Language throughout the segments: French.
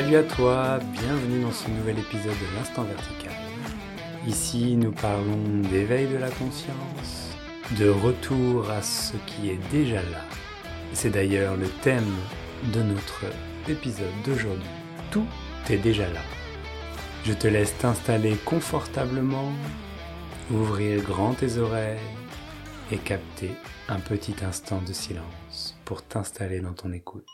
Salut à toi, bienvenue dans ce nouvel épisode de l'Instant Vertical. Ici, nous parlons d'éveil de la conscience, de retour à ce qui est déjà là. C'est d'ailleurs le thème de notre épisode d'aujourd'hui. Tout est déjà là. Je te laisse t'installer confortablement, ouvrir grand tes oreilles et capter un petit instant de silence pour t'installer dans ton écoute.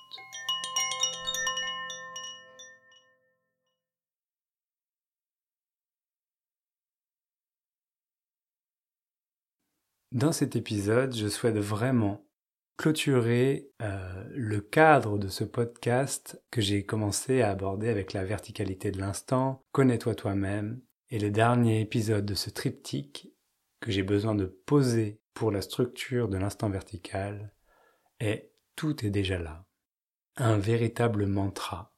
Dans cet épisode, je souhaite vraiment clôturer euh, le cadre de ce podcast que j'ai commencé à aborder avec la verticalité de l'instant, connais-toi toi-même, et le dernier épisode de ce triptyque que j'ai besoin de poser pour la structure de l'instant vertical est tout est déjà là. Un véritable mantra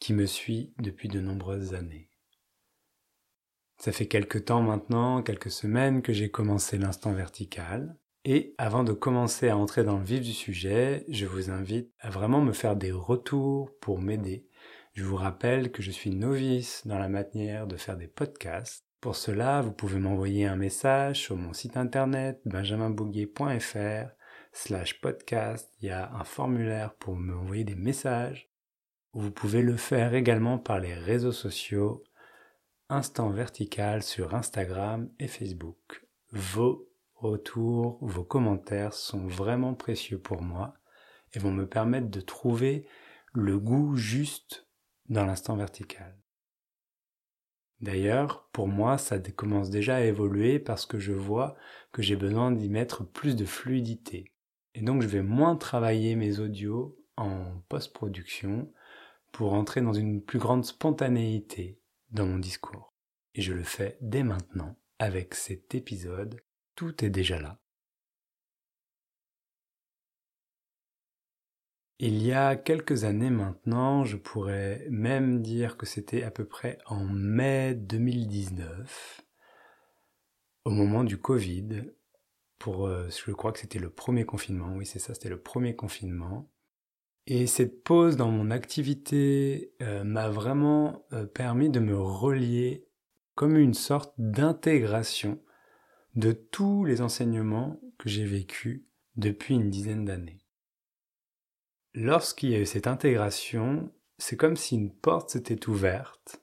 qui me suit depuis de nombreuses années. Ça fait quelques temps maintenant, quelques semaines que j'ai commencé l'instant vertical. Et avant de commencer à entrer dans le vif du sujet, je vous invite à vraiment me faire des retours pour m'aider. Je vous rappelle que je suis novice dans la manière de faire des podcasts. Pour cela, vous pouvez m'envoyer un message sur mon site internet benjaminbouguier.fr slash podcast. Il y a un formulaire pour m'envoyer des messages. Vous pouvez le faire également par les réseaux sociaux Instant Vertical sur Instagram et Facebook. Vos retours, vos commentaires sont vraiment précieux pour moi et vont me permettre de trouver le goût juste dans l'instant vertical. D'ailleurs, pour moi, ça commence déjà à évoluer parce que je vois que j'ai besoin d'y mettre plus de fluidité. Et donc je vais moins travailler mes audios en post-production pour entrer dans une plus grande spontanéité dans mon discours. Et je le fais dès maintenant avec cet épisode. Tout est déjà là. Il y a quelques années maintenant, je pourrais même dire que c'était à peu près en mai 2019, au moment du Covid, pour, euh, je crois que c'était le premier confinement, oui c'est ça, c'était le premier confinement. Et cette pause dans mon activité euh, m'a vraiment euh, permis de me relier comme une sorte d'intégration de tous les enseignements que j'ai vécus depuis une dizaine d'années. Lorsqu'il y a eu cette intégration, c'est comme si une porte s'était ouverte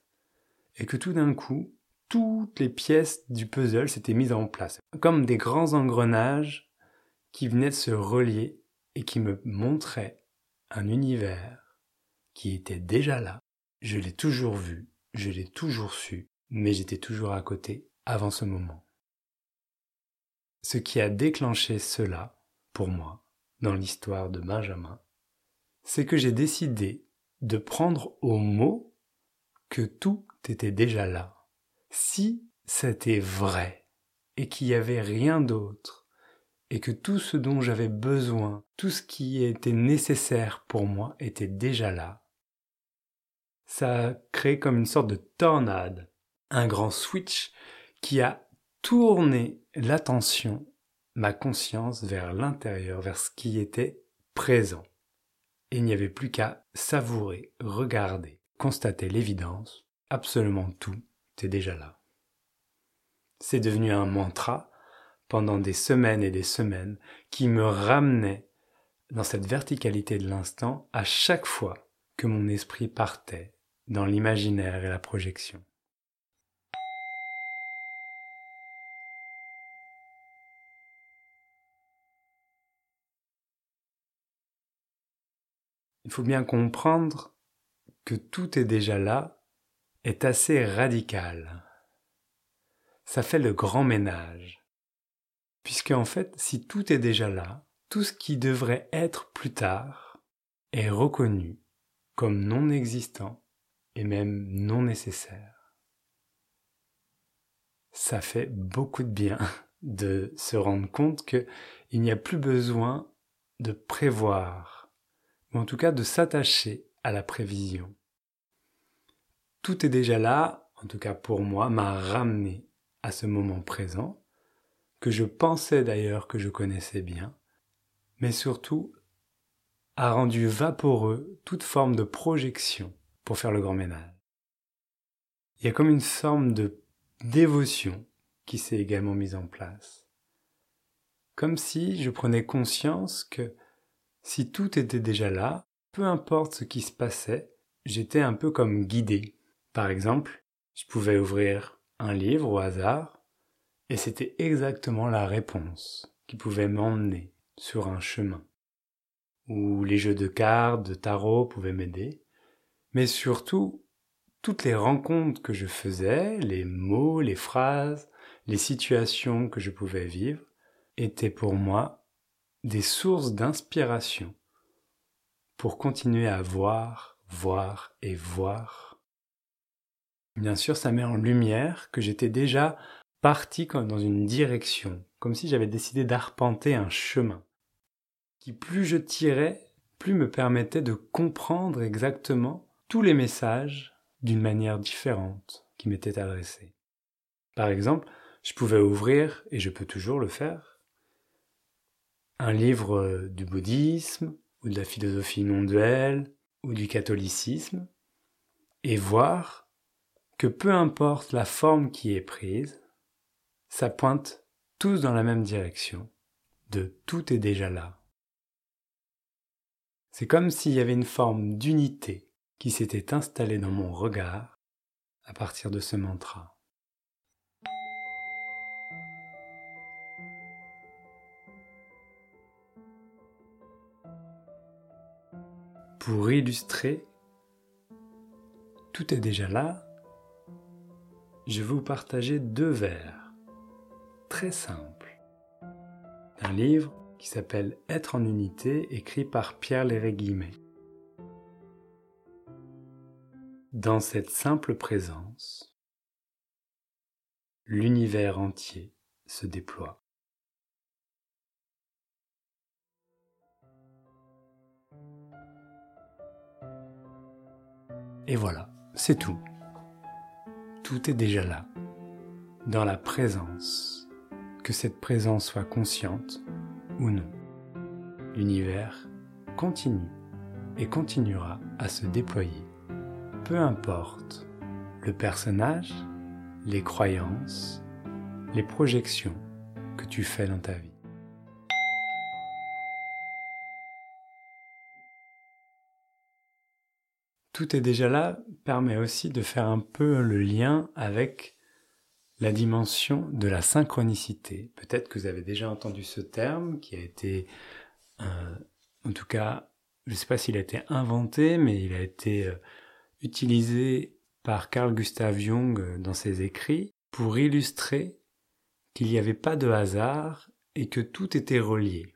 et que tout d'un coup, toutes les pièces du puzzle s'étaient mises en place, comme des grands engrenages qui venaient de se relier et qui me montraient un univers qui était déjà là. Je l'ai toujours vu, je l'ai toujours su, mais j'étais toujours à côté avant ce moment. Ce qui a déclenché cela, pour moi, dans l'histoire de Benjamin, c'est que j'ai décidé de prendre au mot que tout était déjà là. Si c'était vrai et qu'il n'y avait rien d'autre et que tout ce dont j'avais besoin, tout ce qui était nécessaire pour moi était déjà là. Ça a créé comme une sorte de tornade, un grand switch qui a tourné l'attention, ma conscience vers l'intérieur, vers ce qui était présent. Il n'y avait plus qu'à savourer, regarder, constater l'évidence, absolument tout est déjà là. C'est devenu un mantra pendant des semaines et des semaines qui me ramenait dans cette verticalité de l'instant à chaque fois que mon esprit partait dans l'imaginaire et la projection. Il faut bien comprendre que tout est déjà là est assez radical. Ça fait le grand ménage. Puisque en fait, si tout est déjà là, tout ce qui devrait être plus tard est reconnu comme non existant et même non nécessaire. Ça fait beaucoup de bien de se rendre compte qu'il n'y a plus besoin de prévoir, ou en tout cas de s'attacher à la prévision. Tout est déjà là, en tout cas pour moi, m'a ramené à ce moment présent, que je pensais d'ailleurs que je connaissais bien, mais surtout a rendu vaporeux toute forme de projection pour faire le grand ménage. Il y a comme une forme de dévotion qui s'est également mise en place. Comme si je prenais conscience que si tout était déjà là, peu importe ce qui se passait, j'étais un peu comme guidé. Par exemple, je pouvais ouvrir un livre au hasard, et c'était exactement la réponse qui pouvait m'emmener sur un chemin. Ou les jeux de cartes, de tarot pouvaient m'aider, mais surtout, toutes les rencontres que je faisais, les mots, les phrases, les situations que je pouvais vivre, étaient pour moi des sources d'inspiration pour continuer à voir, voir et voir. Bien sûr, ça met en lumière que j'étais déjà parti dans une direction, comme si j'avais décidé d'arpenter un chemin, qui plus je tirais, plus me permettait de comprendre exactement tous les messages d'une manière différente qui m'étaient adressés. Par exemple, je pouvais ouvrir, et je peux toujours le faire, un livre du bouddhisme, ou de la philosophie non duelle, ou du catholicisme, et voir que peu importe la forme qui est prise, ça pointe tous dans la même direction, de tout est déjà là. C'est comme s'il y avait une forme d'unité qui s'était installée dans mon regard à partir de ce mantra. Pour illustrer, tout est déjà là, je vais vous partager deux vers très simples d'un livre qui s'appelle Être en unité, écrit par Pierre Léret-Guimet. Dans cette simple présence, l'univers entier se déploie. Et voilà, c'est tout. Tout est déjà là, dans la présence, que cette présence soit consciente ou non. L'univers continue et continuera à se déployer, peu importe le personnage, les croyances, les projections que tu fais dans ta vie. tout est déjà là permet aussi de faire un peu le lien avec la dimension de la synchronicité. Peut-être que vous avez déjà entendu ce terme qui a été, euh, en tout cas, je ne sais pas s'il a été inventé, mais il a été euh, utilisé par Carl Gustav Jung dans ses écrits pour illustrer qu'il n'y avait pas de hasard et que tout était relié.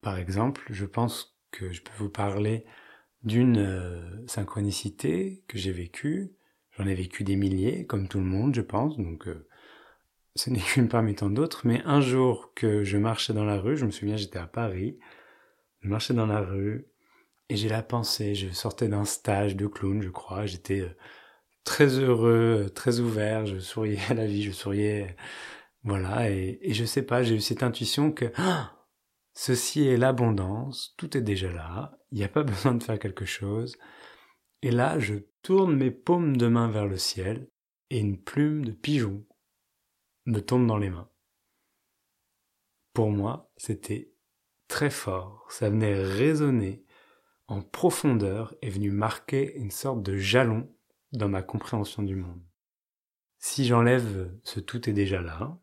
Par exemple, je pense que je peux vous parler d'une euh, synchronicité que j'ai vécue. J'en ai vécu des milliers, comme tout le monde, je pense, donc euh, ce n'est qu'une parmi tant d'autres. Mais un jour que je marchais dans la rue, je me souviens, j'étais à Paris, je marchais dans la rue et j'ai la pensée, je sortais d'un stage de clown, je crois, j'étais euh, très heureux, très ouvert, je souriais à la vie, je souriais, voilà, et, et je sais pas, j'ai eu cette intuition que ah, Ceci est l'abondance, tout est déjà là, il n'y a pas besoin de faire quelque chose. Et là, je tourne mes paumes de main vers le ciel, et une plume de pigeon me tombe dans les mains. Pour moi, c'était très fort, ça venait résonner en profondeur et venu marquer une sorte de jalon dans ma compréhension du monde. Si j'enlève ce tout est déjà là,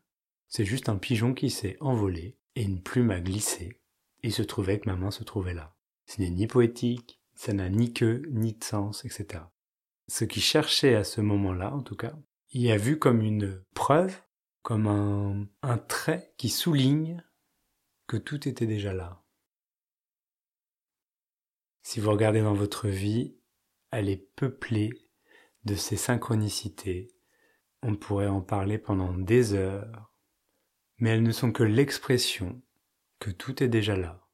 c'est juste un pigeon qui s'est envolé et une plume a glissé, il se trouvait que ma main se trouvait là. Ce n'est ni poétique, ça n'a ni queue, ni de sens, etc. Ce qui cherchait à ce moment-là, en tout cas, il a vu comme une preuve, comme un, un trait qui souligne que tout était déjà là. Si vous regardez dans votre vie, elle est peuplée de ces synchronicités. On pourrait en parler pendant des heures, mais elles ne sont que l'expression que tout est déjà là.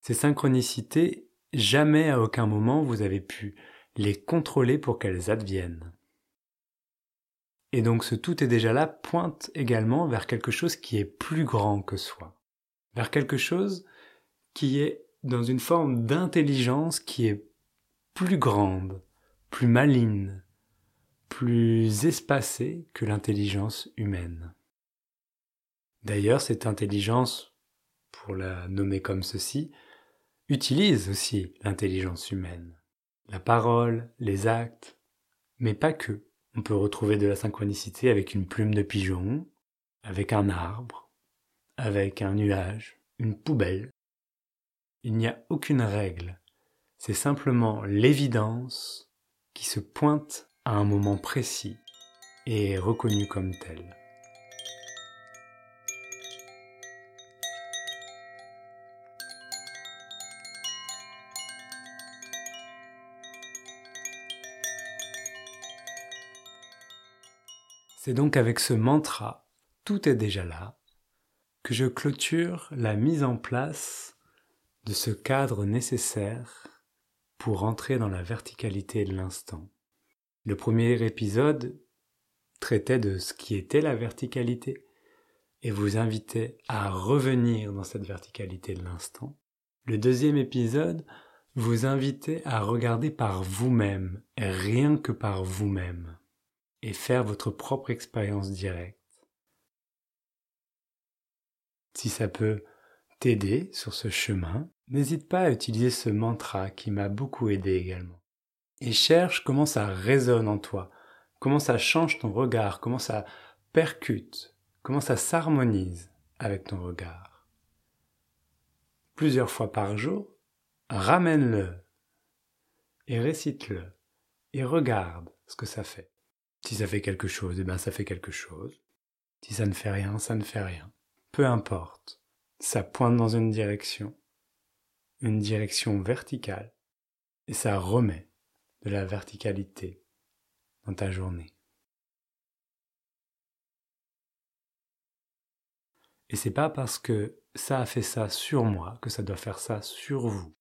Ces synchronicités, jamais à aucun moment vous avez pu les contrôler pour qu'elles adviennent. Et donc ce tout est déjà là pointe également vers quelque chose qui est plus grand que soi, vers quelque chose qui est dans une forme d'intelligence qui est plus grande, plus maligne, plus espacée que l'intelligence humaine. D'ailleurs, cette intelligence, pour la nommer comme ceci, utilise aussi l'intelligence humaine. La parole, les actes, mais pas que. On peut retrouver de la synchronicité avec une plume de pigeon, avec un arbre, avec un nuage, une poubelle. Il n'y a aucune règle, c'est simplement l'évidence qui se pointe à un moment précis et est reconnue comme telle. C'est donc avec ce mantra, tout est déjà là, que je clôture la mise en place de ce cadre nécessaire pour entrer dans la verticalité de l'instant. Le premier épisode traitait de ce qui était la verticalité et vous invitait à revenir dans cette verticalité de l'instant. Le deuxième épisode vous invitait à regarder par vous-même, rien que par vous-même et faire votre propre expérience directe. Si ça peut t'aider sur ce chemin, n'hésite pas à utiliser ce mantra qui m'a beaucoup aidé également. Et cherche comment ça résonne en toi, comment ça change ton regard, comment ça percute, comment ça s'harmonise avec ton regard. Plusieurs fois par jour, ramène-le et récite-le et regarde ce que ça fait. Si ça fait quelque chose, eh bien ça fait quelque chose. Si ça ne fait rien, ça ne fait rien. Peu importe. Ça pointe dans une direction, une direction verticale, et ça remet de la verticalité dans ta journée. Et c'est pas parce que ça a fait ça sur moi que ça doit faire ça sur vous.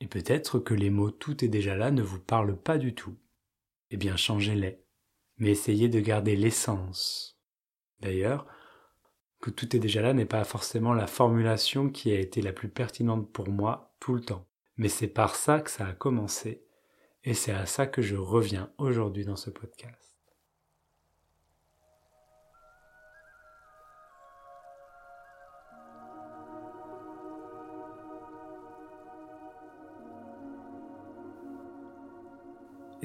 Et peut-être que les mots tout est déjà là ne vous parlent pas du tout eh bien changez-les, mais essayez de garder l'essence. D'ailleurs, que tout est déjà là n'est pas forcément la formulation qui a été la plus pertinente pour moi tout le temps. Mais c'est par ça que ça a commencé, et c'est à ça que je reviens aujourd'hui dans ce podcast.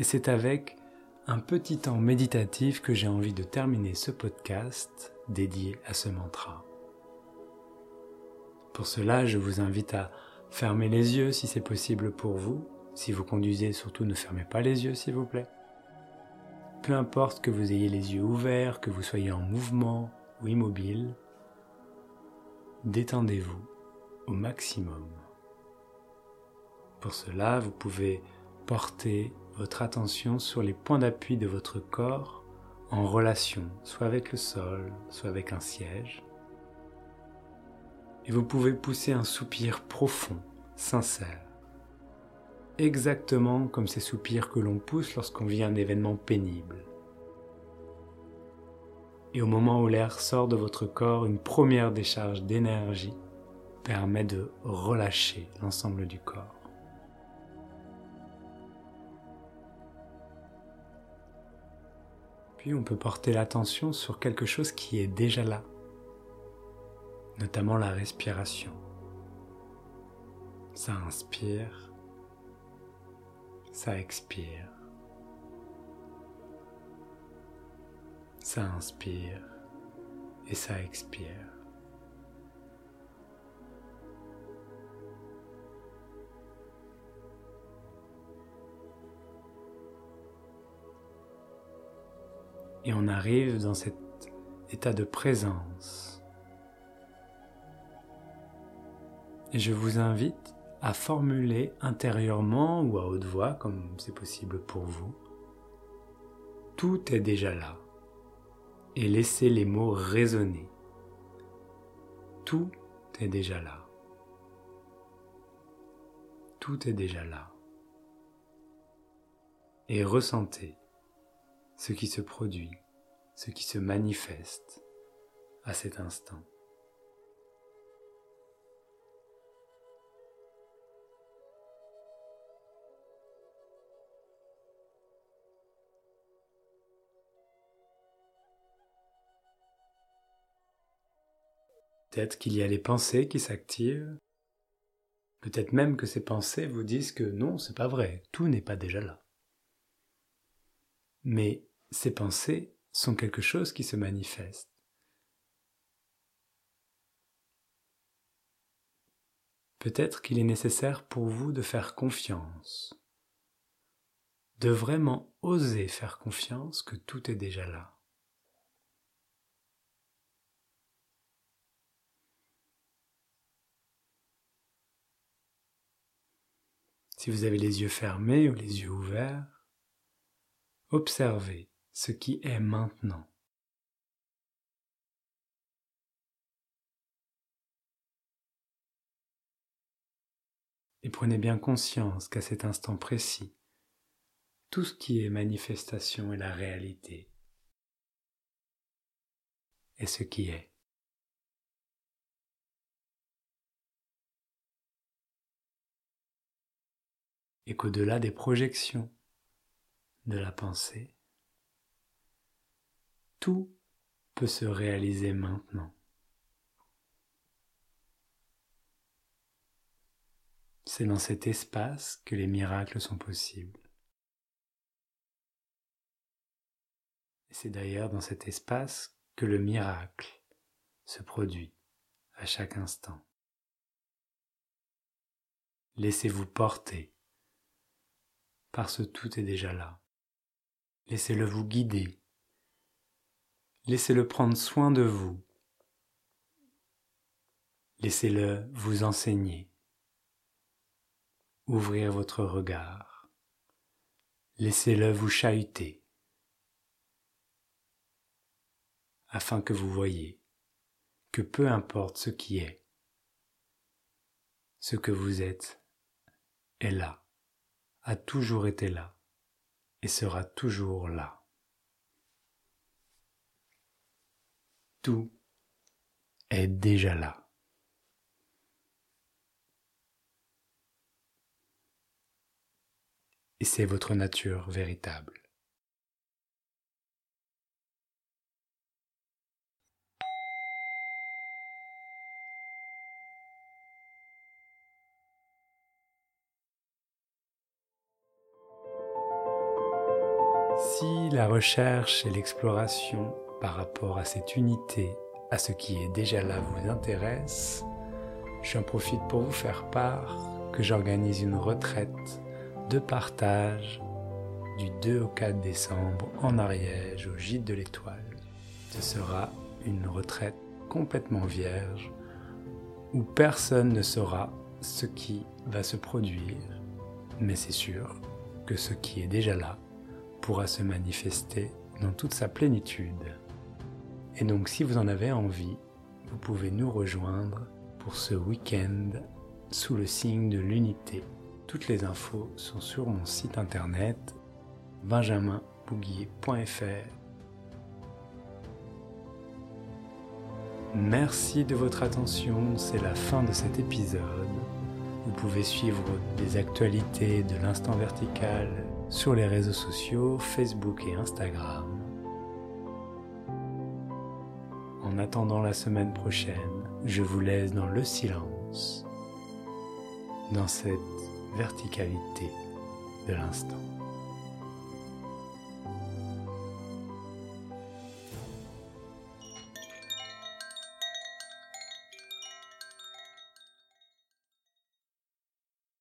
C'est avec un petit temps méditatif que j'ai envie de terminer ce podcast dédié à ce mantra. Pour cela, je vous invite à fermer les yeux si c'est possible pour vous. Si vous conduisez, surtout ne fermez pas les yeux s'il vous plaît. Peu importe que vous ayez les yeux ouverts, que vous soyez en mouvement ou immobile, détendez-vous au maximum. Pour cela, vous pouvez porter votre attention sur les points d'appui de votre corps en relation soit avec le sol, soit avec un siège. Et vous pouvez pousser un soupir profond, sincère. Exactement comme ces soupirs que l'on pousse lorsqu'on vit un événement pénible. Et au moment où l'air sort de votre corps, une première décharge d'énergie permet de relâcher l'ensemble du corps. Puis on peut porter l'attention sur quelque chose qui est déjà là, notamment la respiration. Ça inspire, ça expire. Ça inspire et ça expire. Et on arrive dans cet état de présence. Et je vous invite à formuler intérieurement ou à haute voix, comme c'est possible pour vous, tout est déjà là. Et laissez les mots résonner. Tout est déjà là. Tout est déjà là. Et ressentez ce qui se produit, ce qui se manifeste à cet instant. Peut-être qu'il y a les pensées qui s'activent. Peut-être même que ces pensées vous disent que non, c'est pas vrai, tout n'est pas déjà là. Mais ces pensées sont quelque chose qui se manifeste. Peut-être qu'il est nécessaire pour vous de faire confiance, de vraiment oser faire confiance que tout est déjà là. Si vous avez les yeux fermés ou les yeux ouverts, observez ce qui est maintenant. Et prenez bien conscience qu'à cet instant précis, tout ce qui est manifestation est la réalité, est ce qui est. Et qu'au-delà des projections de la pensée, tout peut se réaliser maintenant. C'est dans cet espace que les miracles sont possibles. C'est d'ailleurs dans cet espace que le miracle se produit à chaque instant. Laissez-vous porter parce que tout est déjà là. Laissez-le vous guider. Laissez-le prendre soin de vous. Laissez-le vous enseigner ouvrir votre regard. Laissez-le vous chahuter afin que vous voyez que peu importe ce qui est, ce que vous êtes est là, a toujours été là et sera toujours là. Tout est déjà là. et c'est votre nature véritable. La recherche et l'exploration par rapport à cette unité, à ce qui est déjà là vous intéresse, j'en profite pour vous faire part que j'organise une retraite de partage du 2 au 4 décembre en Ariège au Gîte de l'Étoile. Ce sera une retraite complètement vierge où personne ne saura ce qui va se produire, mais c'est sûr que ce qui est déjà là pourra se manifester dans toute sa plénitude. Et donc si vous en avez envie, vous pouvez nous rejoindre pour ce week-end sous le signe de l'unité toutes les infos sont sur mon site internet benjaminbouguier.fr. Merci de votre attention, c'est la fin de cet épisode. Vous pouvez suivre des actualités de l'instant vertical sur les réseaux sociaux Facebook et Instagram. En attendant la semaine prochaine, je vous laisse dans le silence, dans cette verticalité de l'instant.